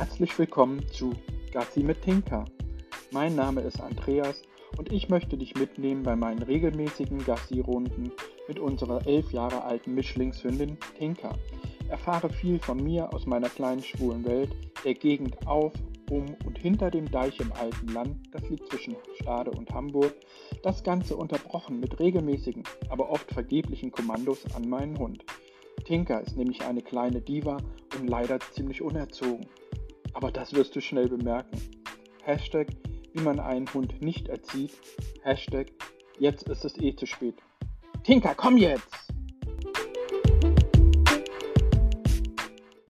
Herzlich willkommen zu Gassi mit Tinka. Mein Name ist Andreas und ich möchte dich mitnehmen bei meinen regelmäßigen Gassi-Runden mit unserer elf Jahre alten Mischlingshündin Tinka. Erfahre viel von mir aus meiner kleinen schwulen Welt, der Gegend auf, um und hinter dem Deich im alten Land, das liegt zwischen Stade und Hamburg, das Ganze unterbrochen mit regelmäßigen, aber oft vergeblichen Kommandos an meinen Hund. Tinka ist nämlich eine kleine Diva und leider ziemlich unerzogen. Aber das wirst du schnell bemerken. Hashtag, wie man einen Hund nicht erzieht. Hashtag, jetzt ist es eh zu spät. Tinka, komm jetzt!